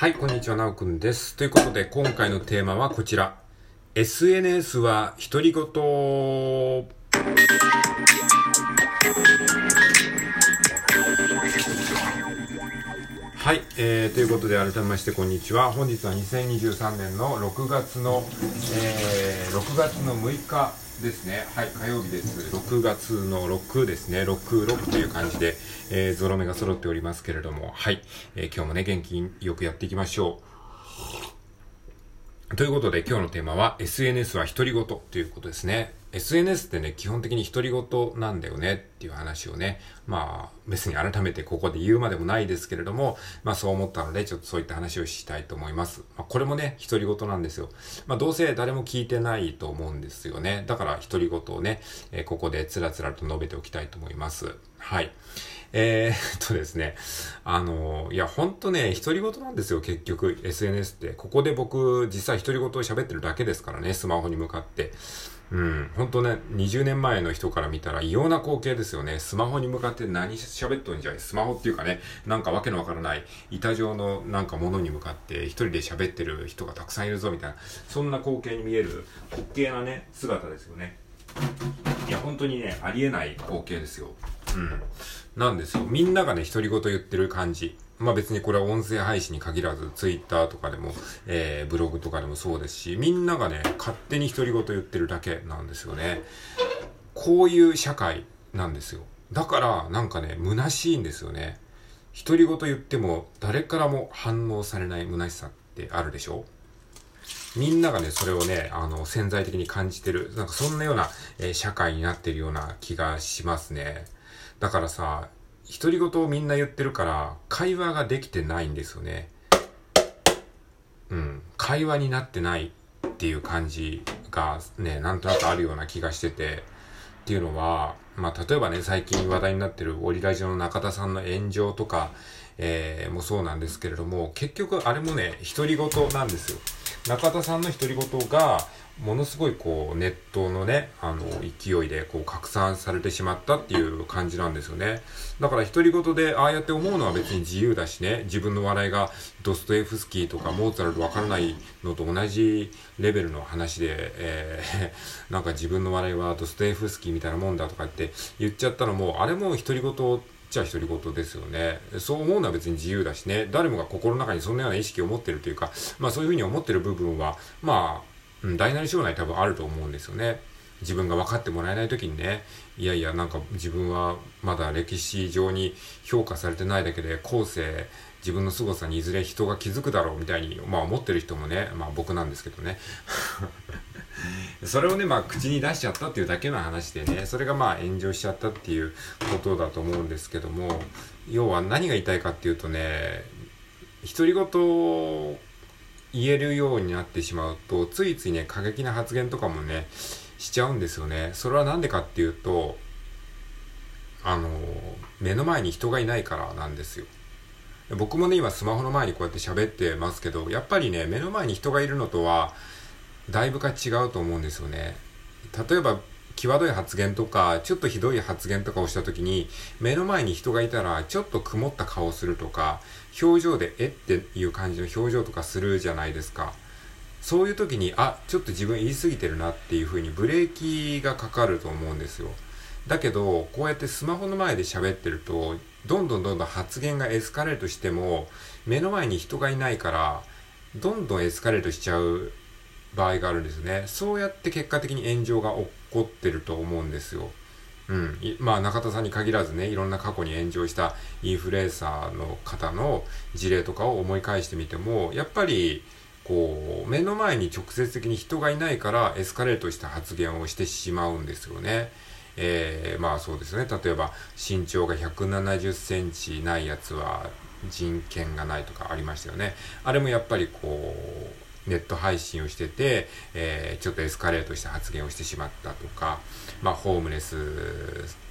はい、こんにちは、なおくんです。ということで、今回のテーマはこちら。SNS は独り言。はい、えー、ということで改めましてこんにちは。本日は2023年の6月の、えー、6月の6日ですね。はい、火曜日です。6月の6ですね。6、6という感じで、えー、ゾロ目が揃っておりますけれども、はい、えー、今日もね、元気よくやっていきましょう。ということで今日のテーマは SNS は独り言ということですね。SNS ってね、基本的に独り言なんだよねっていう話をね、まあ別に改めてここで言うまでもないですけれども、まあそう思ったのでちょっとそういった話をしたいと思います。まあこれもね、独り言なんですよ。まあどうせ誰も聞いてないと思うんですよね。だから独り言をね、え、ここでつらつらと述べておきたいと思います。はい。えー、っとですね、あの、いや、ほんとね、独り言なんですよ、結局、SNS って。ここで僕、実際独り言を喋ってるだけですからね、スマホに向かって。うん、ほんとね、20年前の人から見たら異様な光景ですよね。スマホに向かって何喋っとんじゃいスマホっていうかね、なんかわけのわからない板状のなんかものに向かって一人で喋ってる人がたくさんいるぞみたいな、そんな光景に見える滑稽なね、姿ですよね。本当にね、ありえない光景ですよ。うん。なんですよ。みんながね、独り言言ってる感じ。まあ別にこれは音声配信に限らず、ツイッターとかでも、えー、ブログとかでもそうですし、みんながね、勝手に独り言言ってるだけなんですよね。こういう社会なんですよ。だから、なんかね、虚しいんですよね。独り言言っても、誰からも反応されない虚しさってあるでしょみんながね、それをね、あの、潜在的に感じてる。なんかそんなような、えー、社会になってるような気がしますね。だからさ、独り言をみんな言ってるから、会話ができてないんですよね。うん。会話になってないっていう感じがね、なんとなくあるような気がしてて、っていうのは、まあ、例えばね、最近話題になってるオリラジオの中田さんの炎上とか、えー、もそうなんですけれども、結局あれもね、独り言なんですよ。中田さんの独り言が、ものすごいこうネットのね、あの勢いでこう拡散されてしまったっていう感じなんですよね。だから独り言でああやって思うのは別に自由だしね、自分の笑いがドストエフスキーとかモーツァルトわからないのと同じレベルの話で、えー、なんか自分の笑いはドストエフスキーみたいなもんだとかって言っちゃったのも、あれも独り言ちゃ独り言ですよね。そう思うのは別に自由だしね、誰もが心の中にそんなような意識を持ってるというか、まあそういうふうに思ってる部分は、まあ、うん、大なり小なり多分あると思うんですよね。自分が分かってもらえない時にね、いやいや、なんか自分はまだ歴史上に評価されてないだけで、後世、自分の凄さにいずれ人が気づくだろうみたいに、まあ思ってる人もね、まあ僕なんですけどね。それをね、まあ口に出しちゃったっていうだけの話でね、それがまあ炎上しちゃったっていうことだと思うんですけども、要は何が言いたいかっていうとね、独り言を言えるようになってしまうと、ついついね、過激な発言とかもね、しちゃうんですよね。それはなんでかっていうと、あの、目の前に人がいないからなんですよ。僕もね、今スマホの前にこうやって喋ってますけど、やっぱりね、目の前に人がいるのとは、だいぶか違うと思うんですよね。例えば、際どい発言とか、ちょっとひどい発言とかをした時に、目の前に人がいたら、ちょっと曇った顔をするとか、表情で、えっていう感じの表情とかするじゃないですか。そういう時に、あ、ちょっと自分言い過ぎてるなっていう風にブレーキがかかると思うんですよ。だけど、こうやってスマホの前で喋ってると、どんどんどんどん発言がエスカレートしても、目の前に人がいないから、どんどんエスカレートしちゃう場合があるんですね。そうやって結果的に炎上が起こってると思うんですよ。うん。まあ中田さんに限らずね、いろんな過去に炎上したインフルエンサーの方の事例とかを思い返してみても、やっぱり、こう、目の前に直接的に人がいないからエスカレートした発言をしてしまうんですよね。えー、まあそうですね。例えば、身長が170センチないやつは人権がないとかありましたよね。あれもやっぱりこう、ネット配信をしてて、えー、ちょっとエスカレートした発言をしてしまったとか、まあ、ホームレス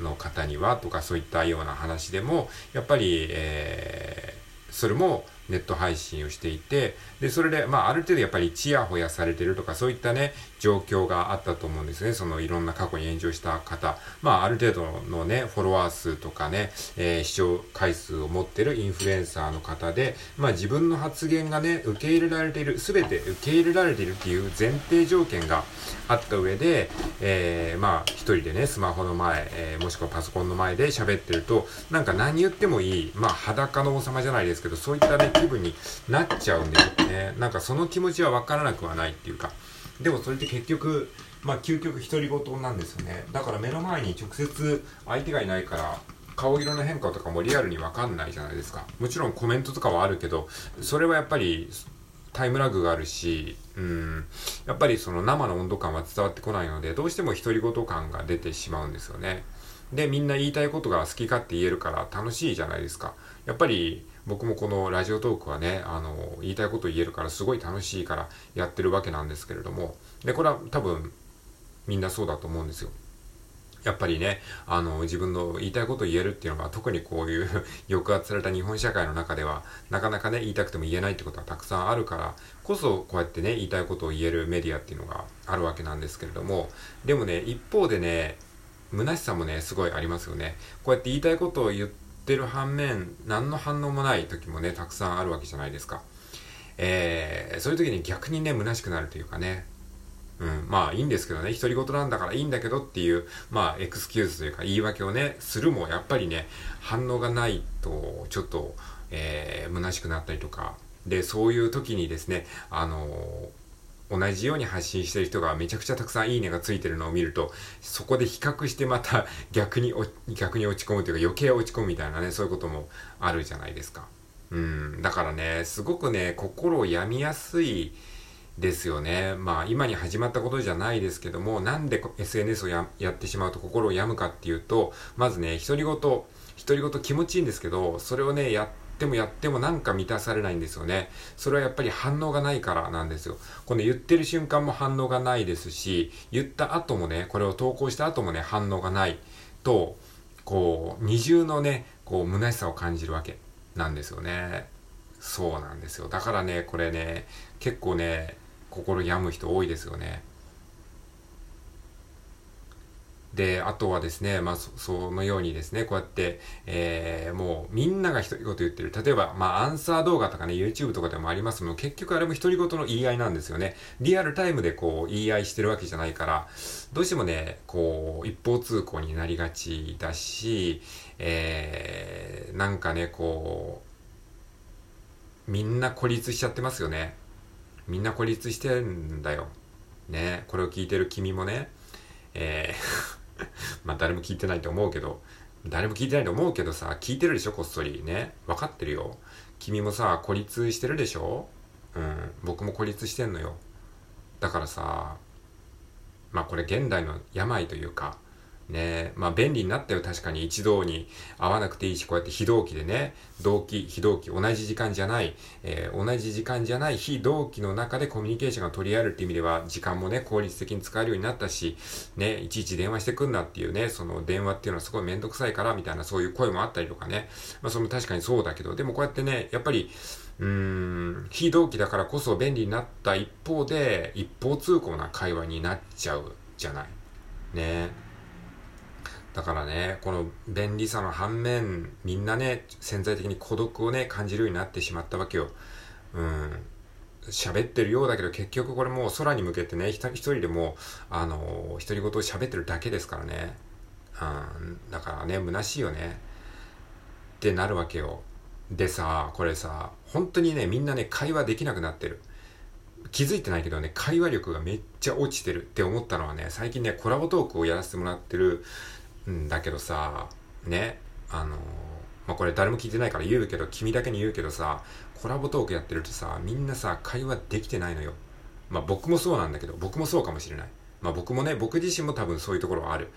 の方にはとか、そういったような話でも、やっぱり、えー、それもネット配信をしていて、で、それで、まあ、ある程度やっぱりチヤホヤされてるとか、そういったね、状況があったと思うんですね。そのいろんな過去に炎上した方。まあ、ある程度のね、フォロワー数とかね、えー、視聴回数を持ってるインフルエンサーの方で、まあ、自分の発言がね、受け入れられている、すべて受け入れられているっていう前提条件があった上で、えー、まあ、一人でね、スマホの前、えー、もしくはパソコンの前で喋ってると、なんか何言ってもいい、まあ、裸の王様じゃないですけど、そういったね、気分になっちゃうんですよね。なんかその気持ちはわからなくはないっていうか。でもそれって結局、まあ、究極独り言なんですよね。だから目の前に直接相手がいないから、顔色の変化とかもリアルにわかんないじゃないですか。もちろんコメントとかはあるけど、それはやっぱりタイムラグがあるし、うん、やっぱりその生の温度感は伝わってこないので、どうしても独り言感が出てしまうんですよね。で、みんな言いたいことが好き勝手言えるから楽しいじゃないですか。やっぱり僕もこのラジオトークはね、あの、言いたいこと言えるからすごい楽しいからやってるわけなんですけれども、で、これは多分みんなそうだと思うんですよ。やっぱりね、あの、自分の言いたいことを言えるっていうのが、特にこういう 抑圧された日本社会の中では、なかなかね、言いたくても言えないってことはたくさんあるから、こそ、こうやってね、言いたいことを言えるメディアっていうのがあるわけなんですけれども、でもね、一方でね、虚しさもね、すごいありますよね。こうやって言いたいことを言っててる反面、何の反応もない時もね、たくさんあるわけじゃないですか。えー、そういう時に逆にね、虚しくなるというかね、うん、まあいいんですけどね、独り言なんだからいいんだけどっていう、まあエクスキューズというか言い訳をね、するもやっぱりね、反応がないと、ちょっと、えー、虚しくなったりとか、で、そういう時にですね、あのー、同じように発信してる人がめちゃくちゃたくさんいいねがついてるのを見ると、そこで比較してまた 逆に、逆に落ち込むというか余計落ち込むみたいなね、そういうこともあるじゃないですか。うん、だからね、すごくね、心を病みやすい、ですよね。まあ今に始まったことじゃないですけども、なんで SNS をやってしまうと心を病むかっていうと、まずね、独り言、独り言気持ちいいんですけど、それをね、やってもやってもなんか満たされないんですよね。それはやっぱり反応がないからなんですよ。この言ってる瞬間も反応がないですし、言った後もね、これを投稿した後もね、反応がないと、こう、二重のね、こう、虚しさを感じるわけなんですよね。そうなんですよ。だからね、これね、結構ね、心病む人多いですよね。で、あとはですね、まあそ、のようにですね、こうやって、えー、もうみんなが独り言言ってる。例えば、まあ、アンサー動画とかね、YouTube とかでもありますもん。結局あれも独り言の言い合いなんですよね。リアルタイムでこう、言い合いしてるわけじゃないから、どうしてもね、こう、一方通行になりがちだし、えー、なんかね、こう、みんな孤立しちゃってますよね。みんな孤立してんだよ。ね、これを聞いてる君もね、えーまあ誰も聞いてないと思うけど、誰も聞いてないと思うけどさ、聞いてるでしょ、こっそり。ね。分かってるよ。君もさ、孤立してるでしょ？うん。僕も孤立してんのよ。だからさ、まあこれ現代の病というか、ねまあ便利になったよ。確かに一堂に会わなくていいし、こうやって非同期でね、同期、非同期、同じ時間じゃない、えー、同じ時間じゃない非同期の中でコミュニケーションが取り合えるっていう意味では、時間もね、効率的に使えるようになったし、ね、いちいち電話してくんなっていうね、その電話っていうのはすごいめんどくさいから、みたいなそういう声もあったりとかね。まあそれも確かにそうだけど、でもこうやってね、やっぱり、うーん、非同期だからこそ便利になった一方で、一方通行な会話になっちゃうじゃない。ね。だからね、この便利さの反面、みんなね、潜在的に孤独をね、感じるようになってしまったわけよ。うん。喋ってるようだけど、結局これもう空に向けてね、一人でも、あの、独り言を喋ってるだけですからね。うん。だからね、虚しいよね。ってなるわけよ。でさ、これさ、本当にね、みんなね、会話できなくなってる。気づいてないけどね、会話力がめっちゃ落ちてるって思ったのはね、最近ね、コラボトークをやらせてもらってるうんだけどさ、ね、あのまあ、これ誰も聞いてないから言うけど、君だけに言うけどさ、コラボトークやってるとさ、みんなさ、会話できてないのよ。まあ僕もそうなんだけど、僕もそうかもしれない。まあ僕もね、僕自身も多分そういうところはある。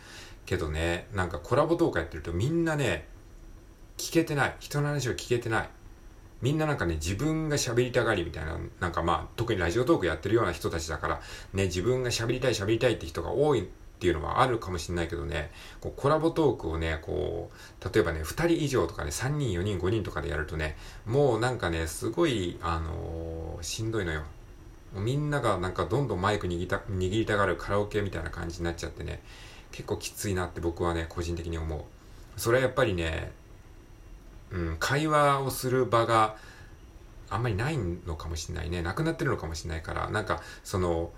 けどね、なんかコラボトークやってるとみんなね、聞けてない。人の話を聞けてない。みんななんかね、自分が喋りたがりみたいな、なんかまあ、特にラジオトークやってるような人たちだから、ね、自分が喋りたい喋りたいって人が多いっていうのはあるかもしれないけどね、こうコラボトークをね、こう、例えばね、2人以上とかね、3人、4人、5人とかでやるとね、もうなんかね、すごい、あのー、しんどいのよ。みんながなんかどんどんマイク握りた握りたがるカラオケみたいな感じになっちゃってね、結構きついなって僕はね、個人的に思う。それはやっぱりね、うん、会話をする場があんまりないのかもしれないね。なくなってるのかもしれないから、なんか、その、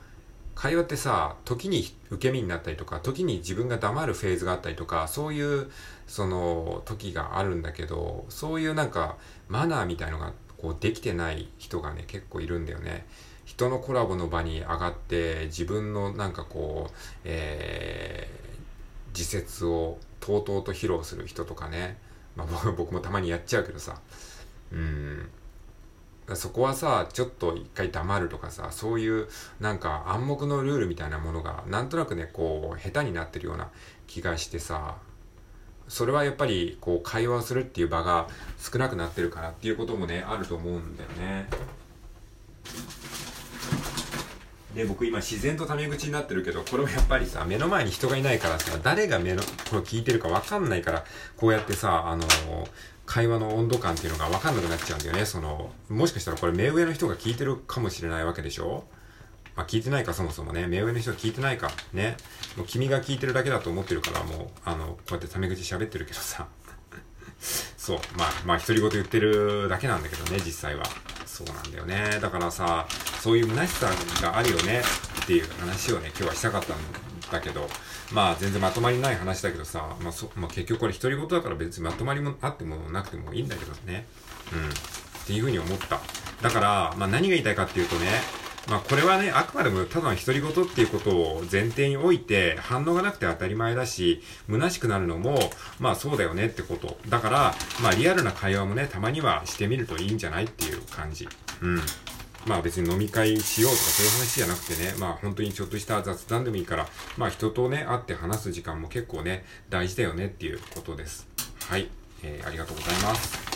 会話ってさ、時に受け身になったりとか、時に自分が黙るフェーズがあったりとか、そういう、その、時があるんだけど、そういうなんか、マナーみたいのが、こう、できてない人がね、結構いるんだよね。人のコラボの場に上がって、自分のなんかこう、えー、自説をとうとうと披露する人とかね。まあ僕もたまにやっちゃうけどさ。うん。そこはさ、ちょっと一回黙るとかさ、そういうなんか暗黙のルールみたいなものが、なんとなくね、こう、下手になってるような気がしてさ、それはやっぱり、こう、会話をするっていう場が少なくなってるからっていうこともね、あると思うんだよね。で、僕今自然とタメ口になってるけど、これもやっぱりさ、目の前に人がいないからさ、誰が目の、これ聞いてるかわかんないから、こうやってさ、あのー、会話の温度感っていうのがわかんなくなっちゃうんだよね。その、もしかしたらこれ目上の人が聞いてるかもしれないわけでしょ？まあ、聞いてないか、そもそもね。目上の人は聞いてないか。ね。もう君が聞いてるだけだと思ってるから、もう、あの、こうやってタメ口喋ってるけどさ。そう。まあ、まあ、独り言言ってるだけなんだけどね、実際は。そうなんだよね。だからさ、そういう虚しさがあるよねっていう話をね、今日はしたかったんだけど、まあ全然まとまりない話だけどさ、まあそ、まあ、結局これ独り言だから別にまとまりもあってもなくてもいいんだけどね。うん。っていうふうに思った。だから、まあ何が言いたいかっていうとね、まあこれはね、あくまでもただの独り言っていうことを前提において、反応がなくて当たり前だし、虚しくなるのも、まあそうだよねってこと。だから、まあリアルな会話もね、たまにはしてみるといいんじゃないっていう感じ。うん。まあ別に飲み会しようとかそういう話じゃなくてね、まあ本当にちょっとした雑談でもいいから、まあ人とね、会って話す時間も結構ね、大事だよねっていうことです。はい。えー、ありがとうございます。